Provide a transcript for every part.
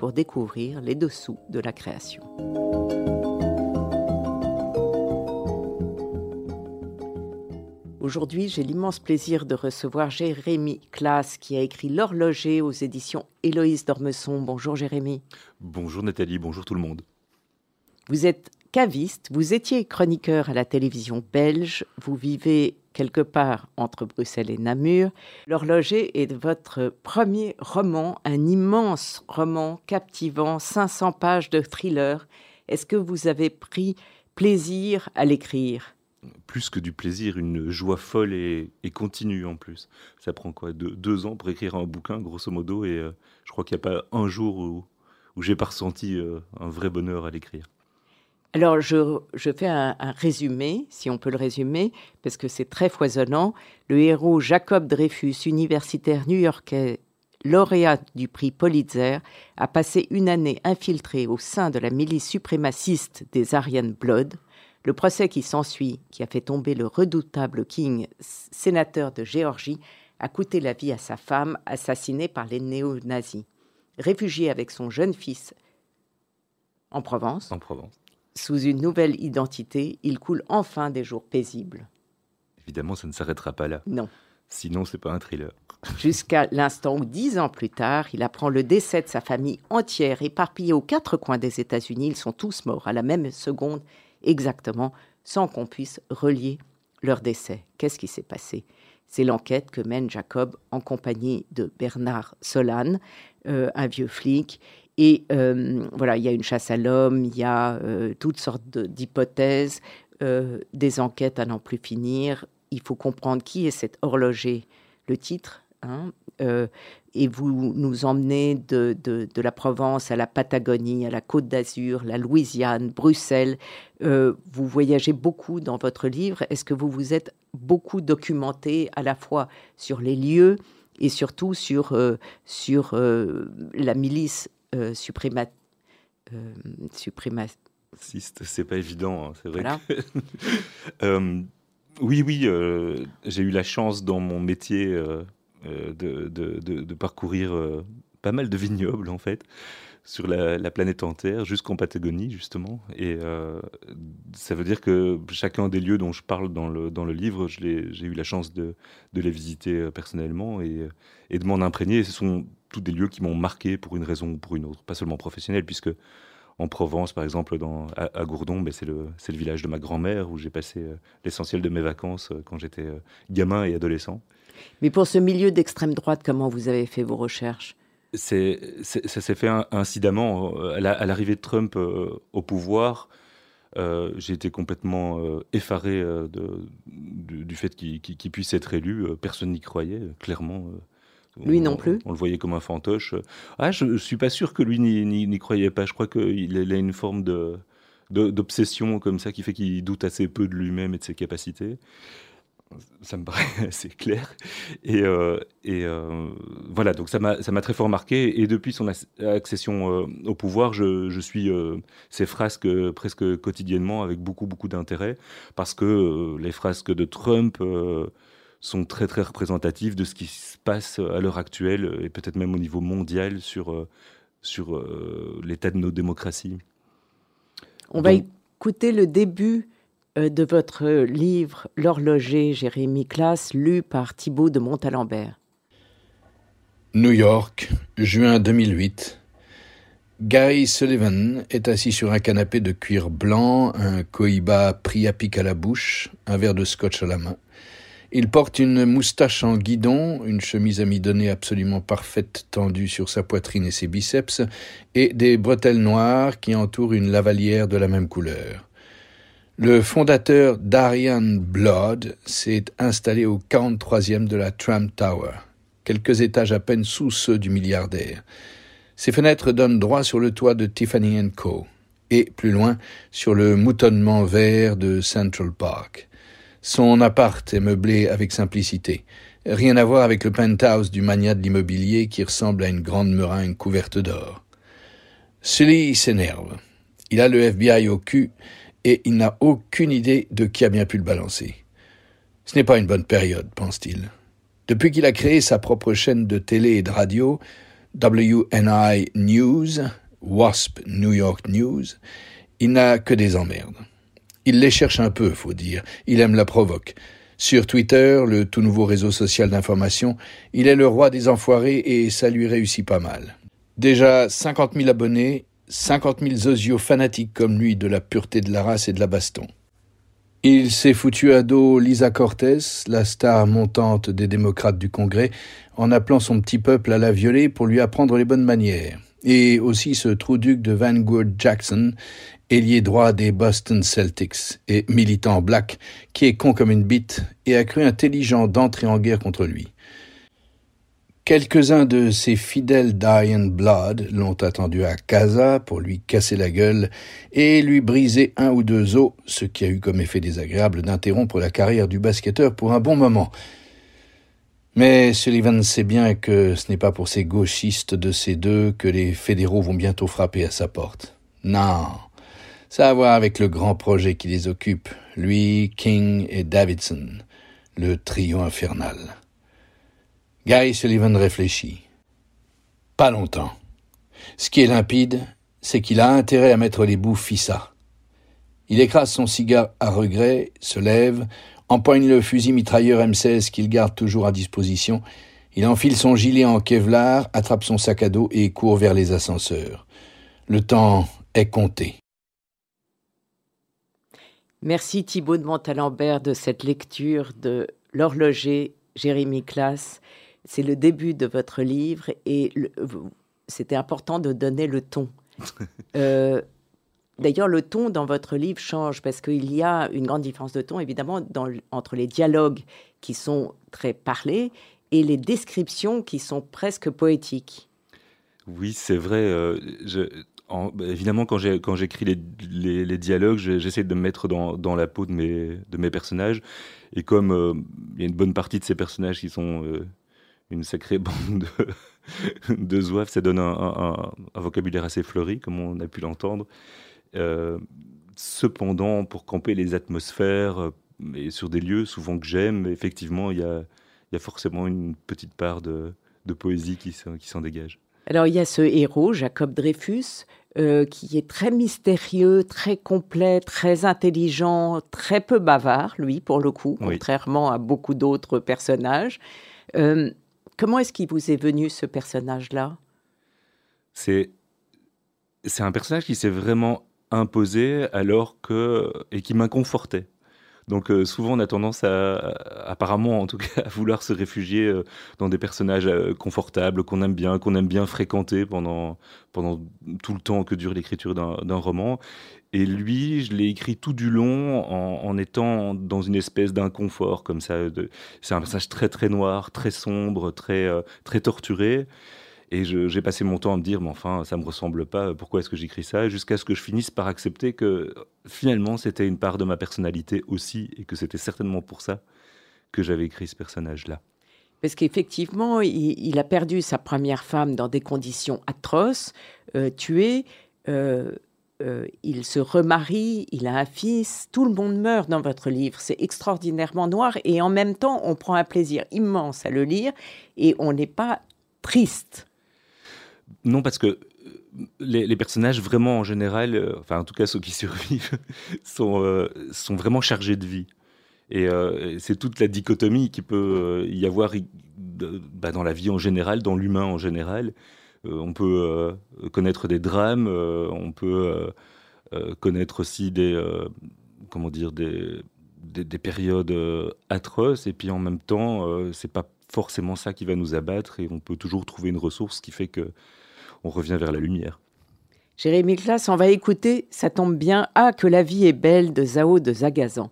pour découvrir les dessous de la création. Aujourd'hui, j'ai l'immense plaisir de recevoir Jérémy Classe qui a écrit L'horloger aux éditions Héloïse Dormesson. Bonjour Jérémy. Bonjour Nathalie, bonjour tout le monde. Vous êtes caviste, vous étiez chroniqueur à la télévision belge, vous vivez quelque part entre Bruxelles et Namur. L'horloger est votre premier roman, un immense roman captivant, 500 pages de thriller. Est-ce que vous avez pris plaisir à l'écrire? Plus que du plaisir, une joie folle et, continue en plus. Ça prend quoi? Deux, ans pour écrire un bouquin, grosso modo, et euh, je crois qu'il n'y a pas un jour où, j'ai pas ressenti euh, un vrai bonheur à l'écrire. Alors, je, fais un, résumé, si on peut le résumer, parce que c'est très foisonnant. Le héros Jacob Dreyfus, universitaire new-yorkais, lauréat du prix Pulitzer, a passé une année infiltré au sein de la milice suprémaciste des Aryan Blood. Le procès qui s'ensuit, qui a fait tomber le redoutable King, sénateur de Géorgie, a coûté la vie à sa femme, assassinée par les néo-nazis. Réfugié avec son jeune fils en Provence. En Provence sous une nouvelle identité, il coule enfin des jours paisibles. Évidemment, ça ne s'arrêtera pas là. Non. Sinon, c'est pas un thriller. Jusqu'à l'instant où, dix ans plus tard, il apprend le décès de sa famille entière, éparpillée aux quatre coins des États-Unis. Ils sont tous morts à la même seconde, exactement, sans qu'on puisse relier leur décès. Qu'est-ce qui s'est passé? C'est l'enquête que mène Jacob en compagnie de Bernard Solane, euh, un vieux flic, et euh, voilà, il y a une chasse à l'homme, il y a euh, toutes sortes d'hypothèses, euh, des enquêtes à n'en plus finir. Il faut comprendre qui est cet horloger, le titre. Hein, et vous nous emmenez de, de, la Provence à la Patagonie, à la Côte d'Azur, la Louisiane, Bruxelles. vous voyagez beaucoup dans votre livre. Est-ce que vous vous êtes beaucoup documenté à la fois sur les lieux et surtout sur, sur la milice euh, euh, suprémaciste. C'est pas évident, hein, c'est vrai. Euh, oui, oui, euh, j'ai eu la chance dans mon métier de, de, de, parcourir pas mal de vignobles en fait sur la, planète entière, jusqu'en Patagonie, justement. Et ça veut dire que chacun des lieux dont je parle dans le, dans le livre, j'ai eu la chance de, les visiter personnellement et, et de m'en imprégner. ce sont tous des lieux qui m'ont marqué pour une raison ou pour une autre, pas seulement professionnelle, puisque en Provence, par exemple, dans, à, Gourdon, ben c'est le, le, village de ma grand-mère où j'ai passé euh, l'essentiel de mes vacances euh, quand j'étais euh, gamin et adolescent. Mais pour ce milieu d'extrême droite, comment vous avez fait vos recherches? C'est, Ça s'est fait incidemment. À, l'arrivée de Trump au pouvoir, j'ai été complètement effaré de, du, fait qu'il, qu'il puisse être élu. personne n'y croyait, clairement. Lui non plus. On, le voyait comme un fantoche. Ah, je, ne suis pas sûr que lui n'y croyait pas. Je crois qu'il a une forme de d'obsession comme ça qui fait qu'il doute assez peu de lui-même et de ses capacités. Ça me paraît assez clair. Et, euh, et euh, voilà, donc ça m'a très fort marqué. Et depuis son accession euh, au pouvoir, je, je suis ces frasques presque quotidiennement avec beaucoup, beaucoup d'intérêt parce que les frasques de Trump sont très très représentatifs de ce qui se passe à l'heure actuelle et peut-être même au niveau mondial sur, euh, sur euh, l'état de nos démocraties. On va écouter le début euh, de votre livre L'horloger Jérémy Classe, lu par Thibault de Montalembert. New York, juin 2008. Guy Sullivan est assis sur un canapé de cuir blanc, un cohiba pris à pic à la bouche, un verre de scotch à la main. Il porte une moustache en guidon, une chemise amidonnée absolument parfaite tendue sur sa poitrine et ses biceps, et des bretelles noires qui entourent une lavalière de la même couleur. Le fondateur d'Arian Blood s'est installé au 43e de la Tram Tower, quelques étages à peine sous ceux du milliardaire. Ses fenêtres donnent droit sur le toit de Tiffany Co. et, plus loin, sur le moutonnement vert de Central Park. Son appart est meublé avec simplicité. Rien à voir avec le penthouse du magnat de l'immobilier qui ressemble à une grande meringue couverte d'or. Sully s'énerve. Il a le FBI au cul et il n'a aucune idée de qui a bien pu le balancer. Ce n'est pas une bonne période, pense-t-il. Depuis qu'il a créé sa propre chaîne de télé et de radio, WNI News, WASP New York News, il n'a que des emmerdes. Il les cherche un peu, faut dire. Il aime la provoque. Sur Twitter, le tout nouveau réseau social d'information, il est le roi des enfoirés et ça lui réussit pas mal. Déjà 50 000 abonnés, 50 000 osios fanatiques comme lui de la pureté de la race et de la baston. Il s'est foutu à dos Lisa Cortez, la star montante des démocrates du Congrès, en appelant son petit peuple à la violer pour lui apprendre les bonnes manières. Et aussi ce trou-duc de Vanguard Jackson, ailier droit des Boston Celtics et militant black, qui est con comme une bite et a cru intelligent d'entrer en guerre contre lui. Quelques-uns de ses fidèles Diane Blood l'ont attendu à Casa pour lui casser la gueule et lui briser un ou deux os, ce qui a eu comme effet désagréable d'interrompre la carrière du basketteur pour un bon moment. Mais Sullivan sait bien que ce n'est pas pour ces gauchistes de ces deux que les fédéraux vont bientôt frapper à sa porte. Non, ça a à voir avec le grand projet qui les occupe, lui, King et Davidson, le trio infernal. Guy Sullivan réfléchit. Pas longtemps. Ce qui est limpide, c'est qu'il a intérêt à mettre les bouts fissa. Il écrase son cigare à regret, se lève, empoigne le fusil mitrailleur M16 qu'il garde toujours à disposition, il enfile son gilet en kevlar, attrape son sac à dos et court vers les ascenseurs. Le temps est compté. Merci Thibault de Montalembert de cette lecture de L'horloger, Jérémy Classe. C'est le début de votre livre et c'était important de donner le ton. Euh, d'ailleurs, le ton dans votre livre change parce qu'il y a une grande différence de ton, évidemment, entre les dialogues qui sont très parlés et les descriptions qui sont presque poétiques. Oui, c'est vrai. Euh, je, bah, évidemment, quand j'écris les, dialogues, j'essaie de me mettre dans, la peau de mes, personnages. Et comme euh, il y a une bonne partie de ces personnages qui sont euh, une sacrée bande de, de zouaves, ça donne un, vocabulaire assez fleuri, comme on a pu l'entendre. Euh, cependant, pour camper les atmosphères et sur des lieux souvent que j'aime, effectivement, il y a, forcément une petite part de poésie qui s'en dégage. Alors il y a ce héros, Jacob Dreyfus, euh, qui est très mystérieux, très complet, très intelligent, très peu bavard, lui, pour le coup, contrairement à beaucoup d'autres personnages. Euh, comment est-ce qu'il vous est venu ce personnage-là? C'est c'est un personnage qui s'est vraiment imposé alors que et qui m'inconfortait. Donc euh, souvent on a tendance à, apparemment en tout cas, à vouloir se réfugier euh, dans des personnages euh, confortables qu'on aime bien, qu'on aime bien fréquenter pendant, tout le temps que dure l'écriture d'un roman. Et lui, je l'ai écrit tout du long en, étant dans une espèce d'inconfort comme ça. C'est un personnage très très noir, très sombre, très, très torturé. Et j'ai passé mon temps à me dire, mais enfin, ça me ressemble pas, pourquoi est-ce que j'écris ça? Jusqu'à ce que je finisse par accepter que finalement, c'était une part de ma personnalité aussi, et que c'était certainement pour ça que j'avais écrit ce personnage-là. Parce qu'effectivement, il, a perdu sa première femme dans des conditions atroces, euh. Euh, euh, il se remarie, il a un fils, tout le monde meurt dans votre livre. C'est extraordinairement noir et en même temps, on prend un plaisir immense à le lire et on n'est pas triste. Non, parce que euh, les, personnages, vraiment en général, euh, enfin en tout cas ceux qui survivent, sont, euh, sont vraiment chargés de vie. Et c'est toute la dichotomie qui peut y avoir bah, dans la vie en général, dans l'humain en général. on peut connaître des drames, on peut connaître aussi des, comment dire, des, des, des périodes atroces, et puis en même temps, c'est pas forcément ça qui va nous abattre, et on peut toujours trouver une ressource qui fait que on revient vers la lumière. Jérémy Classe, on va écouter Ça tombe bien, Ah, que la vie est belle de Zao de Zagazan.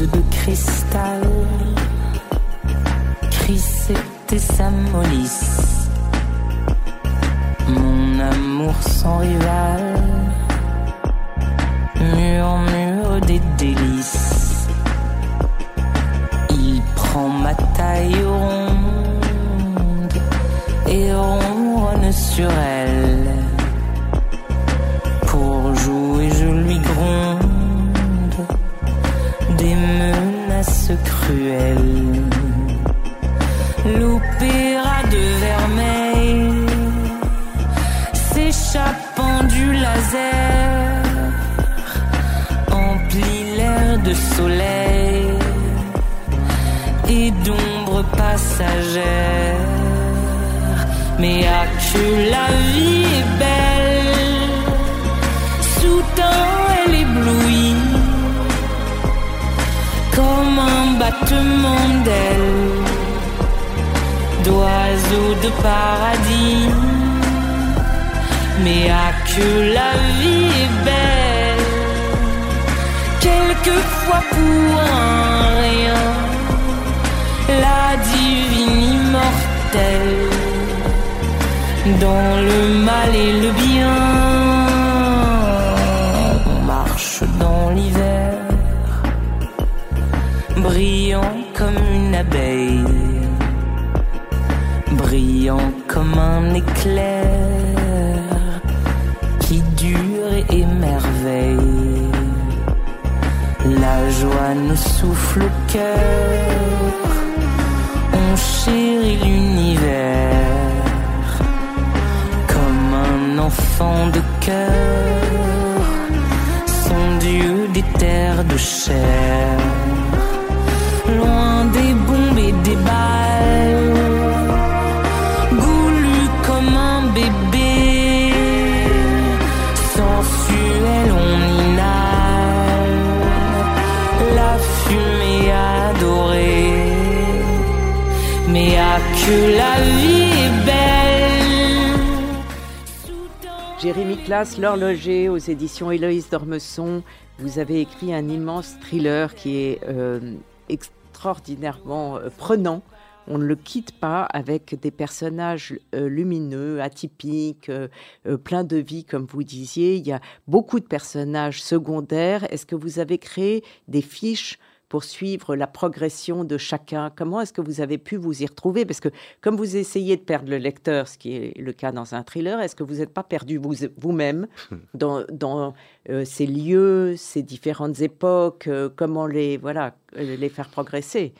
The de cristal. Chris était sa molisse, mon amour sans rival, murmure des délices. Il prend ma taille ronde et ronronne sur elle. Pour jouer, je lui gronde des menaces cruelles. L'opéra de vermeil s'échappant du laser de soleil et d'ombre passagère. Mais à que la vie est belle, soudain elle éblouit comme un battement d'ailes d'oiseaux de paradis. Mais à que la vie est belle, quelquefois pour un rien, la divine immortelle, dans le mal et le bien, on marche dans l'hiver, brillant comme une abeille brillant comme un éclair qui dure et émerveille. La joie nous souffle au cœur, on chérit l'univers comme un enfant de cœur, son Dieu des terres de chair, Mais à que la vie est belle. Jérémy Classe, L'horloger aux éditions Héloïse d'Ormesson. Vous avez écrit un immense thriller qui est euh, extraordinairement euh, prenant. On ne le quitte pas avec des personnages euh, lumineux, atypiques, pleins de vie, comme vous disiez. Il y a beaucoup de personnages secondaires. Est-ce que vous avez créé des fiches pour suivre la progression de chacun Comment est-ce que vous avez pu vous y retrouver? Parce que comme vous essayez de perdre le lecteur, ce qui est le cas dans un thriller, est-ce que vous n'êtes pas perdu vous- vous-même dans, dans euh, ces lieux, ces différentes époques euh, Comment les, voilà, euh, les faire progresser?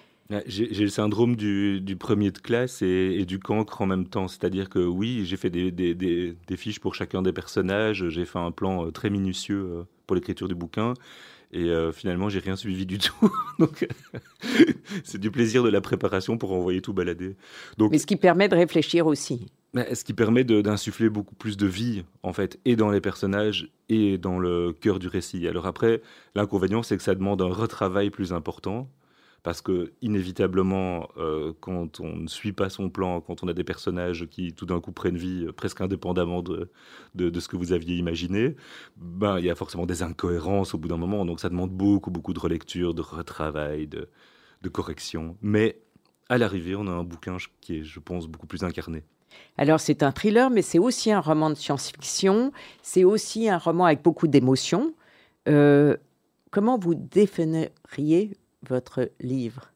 J'ai le syndrome du, du premier de classe et, et du cancre en même temps. C'est-à-dire que oui, j'ai fait des, des- des- des fiches pour chacun des personnages, j'ai fait un plan très minutieux pour l'écriture du bouquin. Et euh, finalement, j'ai rien suivi du tout. Donc, c'est du plaisir de la préparation pour envoyer tout balader. Donc, Mais ce qui permet de réfléchir aussi. mais ce qui permet d'insuffler beaucoup plus de vie, en fait, et dans les personnages et dans le cœur du récit. Alors après, l'inconvénient, c'est que ça demande un retravail plus important, parce que inévitablement, euh, quand on ne suit pas son plan, quand on a des personnages qui tout d'un coup prennent vie euh, presque indépendamment de, de, ce que vous aviez imaginé, ben il y a forcément des incohérences au bout d'un moment. Donc ça demande beaucoup, beaucoup de relecture, de retravail, de, de correction. Mais à l'arrivée, on a un bouquin qui est, je pense, beaucoup plus incarné. Alors c'est un thriller, mais c'est aussi un roman de science-fiction. C'est aussi un roman avec beaucoup d'émotions. Euh, comment vous définiriez votre livre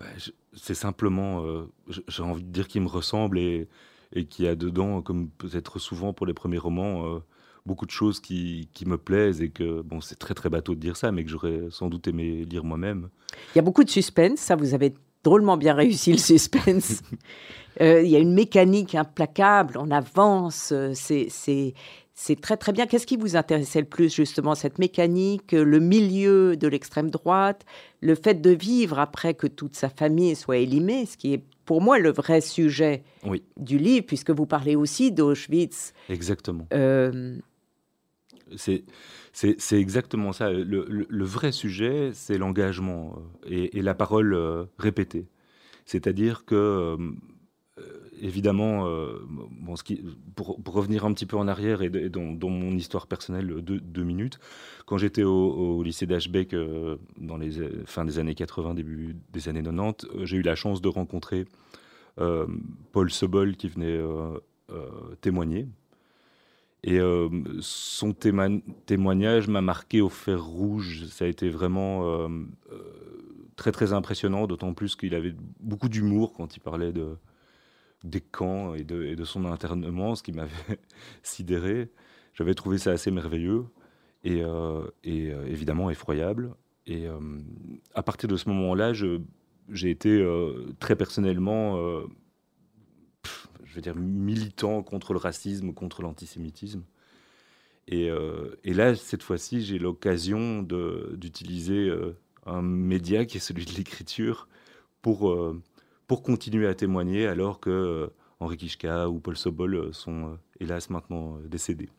Bah, c'est simplement, euh, j'ai envie de dire qu'il me ressemble et, et qu'il y a dedans, comme peut-être souvent pour les premiers romans, euh, beaucoup de choses qui, qui me plaisent et que, bon, c'est très très bateau de dire ça, mais que j'aurais sans doute aimé lire moi-même. Il y a beaucoup de suspense, ça vous avez drôlement bien réussi le suspense. Euh, il y a une mécanique implacable, on avance, c'est c'est très très bien. Qu'est-ce qui vous intéressait le plus justement cette mécanique, euh, le milieu de l'extrême droite, le fait de vivre après que toute sa famille soit élimée, ce qui est pour moi le vrai sujet Oui. du livre, puisque vous parlez aussi d'Auschwitz. Exactement. Euh, C'est exactement ça. Le, le- le vrai sujet, c'est l'engagement euh, et, et la parole répétée. C'est-à-dire que, euh, euh, évidemment, qui, pour, revenir un petit peu en arrière et, dans, mon histoire personnelle, deux, minutes, quand j'étais au, lycée d'Ashbeck dans les fins des années 80, début des années 90, j'ai eu la chance de rencontrer Paul Sobol qui venait témoigner et euh, son témoignage m'a marqué au fer rouge. Ça a été vraiment euh, euh, très très impressionnant, d'autant plus qu'il avait beaucoup d'humour quand il parlait de, des camps et de, son internement, ce qui m'avait sidéré. J'avais trouvé ça assez merveilleux et, et évidemment effroyable. Et à partir de ce moment-là, j'ai été très personnellement je dire, militant contre le racisme, contre l'antisémitisme. Et, euh, et, là, cette fois-ci, j'ai l'occasion d'utiliser euh, un média qui est celui de l'écriture pour, euh, pour continuer à témoigner alors que Henri Kishka ou Paul Sobol sont hélas maintenant décédés.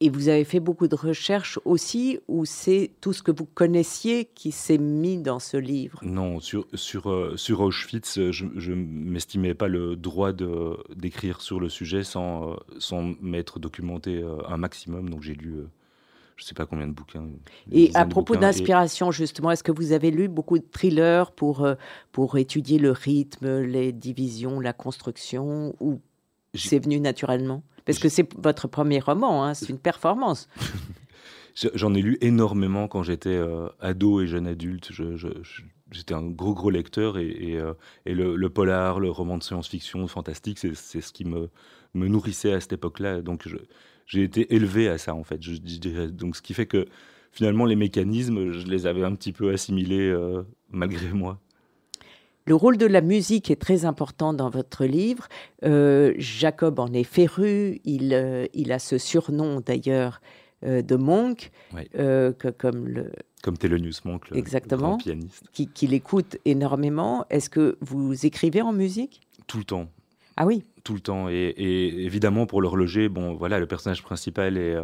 Et vous avez fait beaucoup de recherches aussi, ou c'est tout ce que vous connaissiez qui s'est mis dans ce livre? Non, sur, sur, euh, sur Auschwitz, je ne m'estimais pas le droit d'écrire sur le sujet sans, euh, sans m'être documenté euh, un maximum. Donc j'ai lu, je ne sais pas combien de bouquins. Et à propos d'inspiration, justement, est-ce que vous avez lu beaucoup de thrillers pour, pour étudier le rythme, les divisions, la construction, ou c'est venu naturellement? Parce que c'est votre premier roman, hein, c'est une performance. J'en ai lu énormément quand j'étais euh, ado et jeune adulte. J'étais un gros, gros lecteur et, et, euh, le, polar, le roman de science-fiction fantastique, c'est ce qui me, me nourrissait à cette époque-là. Donc j'ai été élevé à ça, en fait. Je, dirais. Donc ce qui fait que finalement, les mécanismes, je les avais un petit peu assimilés euh, malgré moi. Le rôle de la musique est très important dans votre livre. Euh, Jacob en est féru, il, euh, il a ce surnom d'ailleurs euh, de Monk, que, comme le... Comme Thelonious Monk, le, Exactement, pianiste. Qui, qui l'écoute énormément. Est-ce que vous écrivez en musique? Tout le temps. Ah oui Tout le temps. Et, évidemment, pour l'horloger, bon, voilà, le personnage principal est,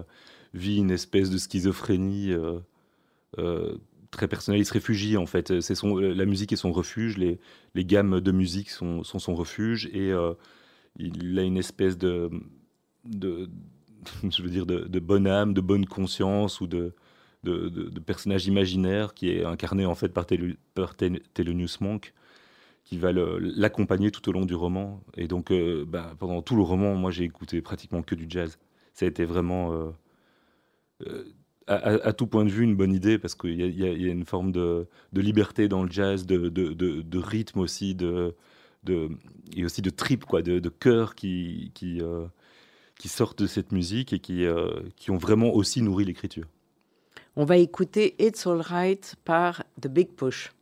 vit une espèce de schizophrénie très personnel. Il se réfugie en fait. C'est son, la musique est son refuge. Les, gammes de musique sont, son refuge et euh, il a une espèce de, je veux dire, de, bonne âme, de bonne conscience ou de, personnage imaginaire qui est incarné en fait par, Thelonious Monk, qui va l'accompagner tout au long du roman. Et donc, euh, bah, pendant tout le roman, moi, j'ai écouté pratiquement que du jazz. Ça a été vraiment euh, à, tout point de vue une bonne idée parce qu'il y, a une forme de, liberté dans le jazz, de, rythme aussi, et aussi de trip, quoi, de, cœur qui, euh, sortent de cette musique et qui, euh, qui ont vraiment aussi nourri l'écriture. On va écouter It's Alright par The Big Push.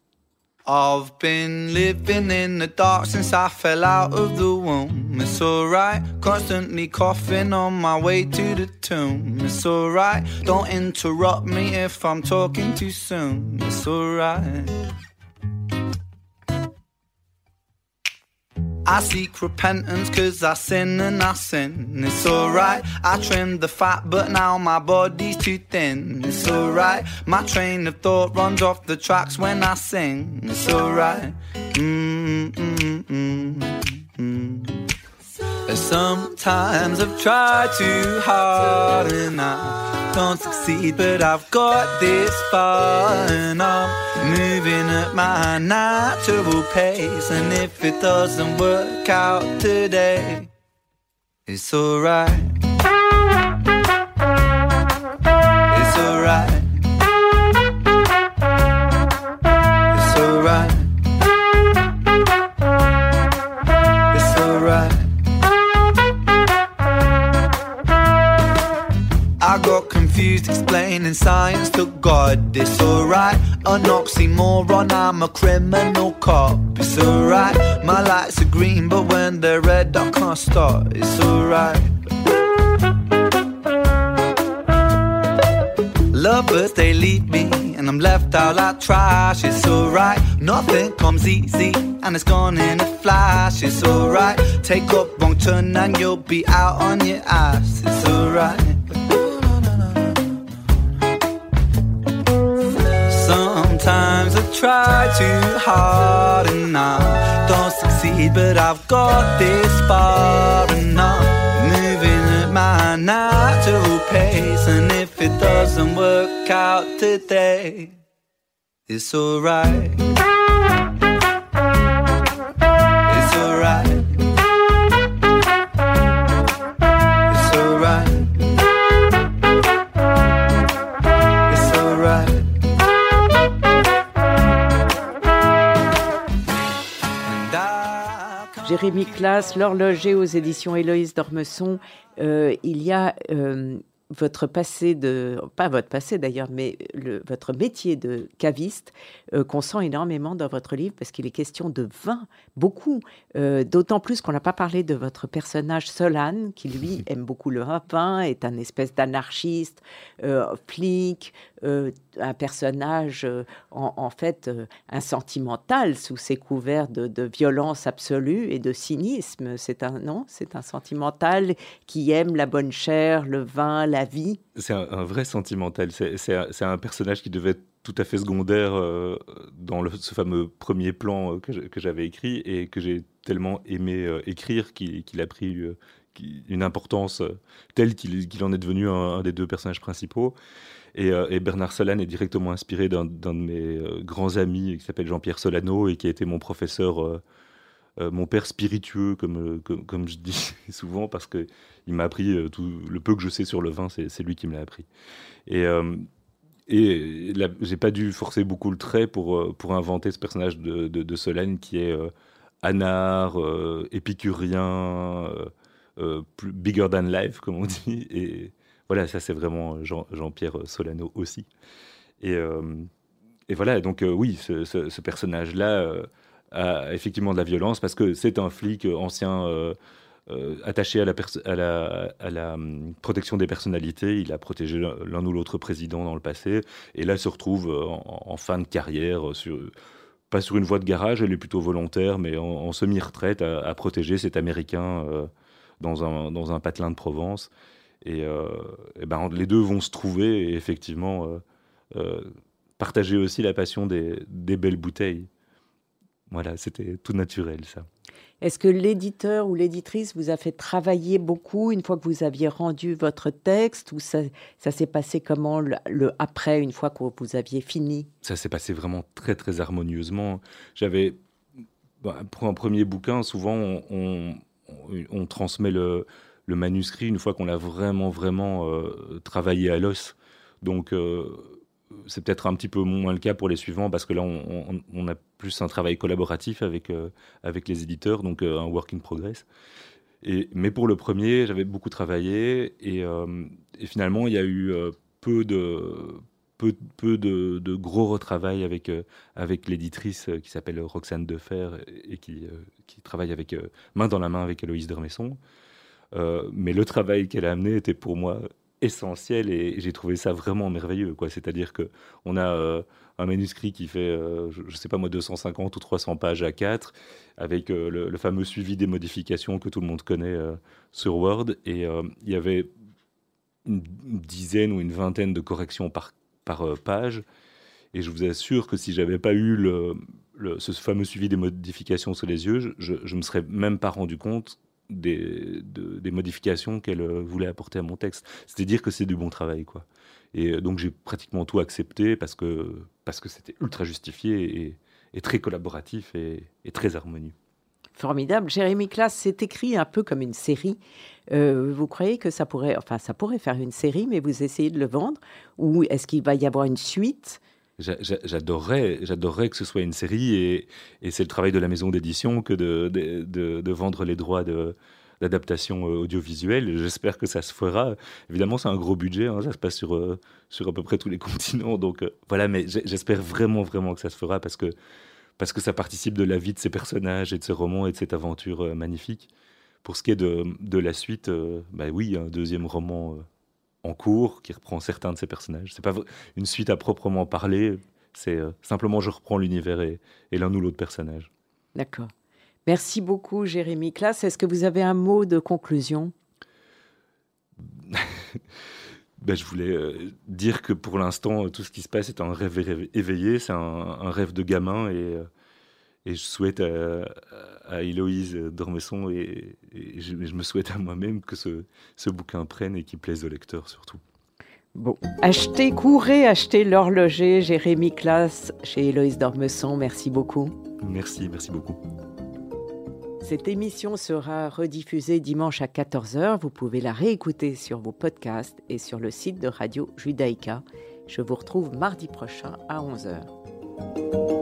I've been living in the dark since I fell out of the womb. It's alright, constantly coughing on my way to the tomb. It's alright, don't interrupt me if I'm talking too soon. It's alright. I seek repentance cause I sin and I sin. It's alright, I trimmed the fat but now my body's too thin. It's alright, my train of thought runs off the tracks when I sing. It's alright. Mm, Sometimes I've tried too hard and I don't succeed, but I've got this far and I'm moving at my natural pace. And if it doesn't work out today, it's alright. Explaining science to God. It's alright an oxymoron. I'm a criminal cop. It's alright. My lights are green, but when they're red, I can't stop. It's alright. Lovers, they leave me, and I'm left out like trash. It's alright. Nothing comes easy, and it's gone in a flash. It's alright. Take up wrong turn, and you'll be out on your ass. It's alright. Sometimes I try too hard and I don't succeed, but I've got this far and I'm moving at my natural pace. And if it doesn't work out today, it's alright. Jérémy Classe, l'horloger aux éditions Héloïse d'Ormesson. Euh, il y a euh, votre passé de, pas votre passé d'ailleurs, mais le- votre métier de caviste euh, qu'on sent énormément dans votre livre parce qu'il est question de vin, beaucoup. D'autant plus qu'on n'a pas parlé de votre personnage Solane, qui lui aime beaucoup le vin, est un espèce d'anarchiste, flic, un personnage euh, en, fait euh, un sentimental sous ses couverts de, violence absolue et de cynisme. C'est un non, c'est un sentimental qui aime la bonne chair, le vin, la vie. C'est un, vrai sentimental. C'est- un, personnage qui devait être tout à fait secondaire euh, dans ce fameux premier plan euh, que j'avais écrit et que j'ai tellement aimé euh, écrire qu'il a pris euh, une importance euh, telle qu'il en est devenu un des deux personnages principaux. Et, euh, et Bernard Solane est directement inspiré d'un de mes euh, grands amis qui s'appelle Jean-Pierre Solano et qui a été mon professeur, euh, mon père spiritueux, comme, comme, je dis souvent, parce que il m'a appris tout le peu que je sais sur le vin, c'est lui qui me l'a appris. Et, et j'ai pas dû forcer beaucoup le trait pour, pour inventer ce personnage de, de, qui est euh, anard, épicurien, bigger than life, comme on dit. Voilà, ça c'est vraiment Jean- Jean-Pierre Solano aussi. Et, euh, voilà, donc euh, oui, ce, personnage-là euh, a effectivement de la violence parce que c'est un flic ancien attaché à la, hum, protection des personnalités. Il a protégé l'un ou l'autre président dans le passé. Et là, se retrouve en, fin de carrière, pas sur une voie de garage, elle est plutôt volontaire, mais en, semi-retraite, à, protéger cet Américain dans un patelin de Provence. Et, euh, eh ben, les deux vont se trouver et effectivement euh, euh, partager aussi la passion des, des belles bouteilles. Voilà, c'était tout naturel, ça. Est-ce que l'éditeur ou l'éditrice vous a fait travailler beaucoup une fois que vous aviez rendu votre texte ou ça, ça s'est passé comment le, le après, une fois que vous aviez fini? Ça s'est passé vraiment très très harmonieusement. J'avais bah, pour un premier bouquin, souvent on, on- on- on transmet le, le manuscrit une fois qu'on l'a vraiment vraiment euh, travaillé à l'os. Donc euh, c'est peut-être un petit peu moins le cas pour les suivants parce que là on, a plus un travail collaboratif avec euh, avec les éditeurs, donc un work in progress. Mais pour le premier, j'avais beaucoup travaillé et, finalement il y a eu peu de gros retravail avec, avec l'éditrice qui s'appelle Roxane Defer et qui, travaille avec, main dans la main avec Héloïse Dermesson. Euh, mais le travail qu'elle a amené était pour moi essentiel et j'ai trouvé ça vraiment merveilleux. C'est-à-dire que on a euh, un manuscrit qui fait, euh, je ne sais pas moi, 250 ou 300 pages à 4, avec le, fameux suivi des modifications que tout le monde connaît sur Word. Et il y avait une dizaine ou une vingtaine de corrections par, page. Et je vous assure que si j'avais pas eu ce fameux suivi des modifications sous les yeux, je ne me serais même pas rendu compte des, de- des modifications qu'elle euh, voulait apporter à mon texte. C'est-à-dire que c'est du bon travail, quoi. Et euh, donc j'ai pratiquement tout accepté parce que parce que c'était ultra justifié et, très collaboratif et, très harmonieux. Formidable. Jérémy Classe, c'est écrit un peu comme une série. Euh, vous croyez que ça pourrait, enfin, ça pourrait faire une série, mais vous essayez de le vendre? Ou est-ce qu'il va y avoir une suite? J'adorerais, j'adorerais que ce soit une série et, c'est le travail de la maison d'édition que de, vendre les droits de d'adaptation euh, audiovisuelle. J'espère que ça se fera. Évidemment, c'est un gros budget, hein, ça se passe sur, euh, sur à peu près tous les continents. Donc euh, voilà, mais j'espère vraiment, vraiment que ça se fera parce que, parce que ça participe de la vie de ces personnages et de ces romans et de cette aventure magnifique. Pour ce qui est de, de la suite, bah oui, un deuxième roman en cours qui reprend certains de ces personnages. C'est pas une suite à proprement parler, c'est euh, simplement je reprends l'univers et, et l'un ou l'autre personnage. D'accord. Merci beaucoup, Jérémy Classe. Est-ce que vous avez un mot de conclusion? Ben, je voulais dire que pour l'instant, tout ce qui se passe est un rêve éveillé, c'est un, rêve de gamin et, et je souhaite à, à Héloïse Dormesson et, je, me souhaite à moi-même que ce, ce bouquin prenne et qu'il plaise au lecteur surtout. Bon, achetez, courez, achetez l'horloger Jérémy Classe chez Héloïse Dormesson. Merci beaucoup. Merci, merci beaucoup. Cette émission sera rediffusée dimanche à 14h. Vous pouvez la réécouter sur vos podcasts et sur le site de Radio Judaïka. Je vous retrouve mardi prochain à 11h.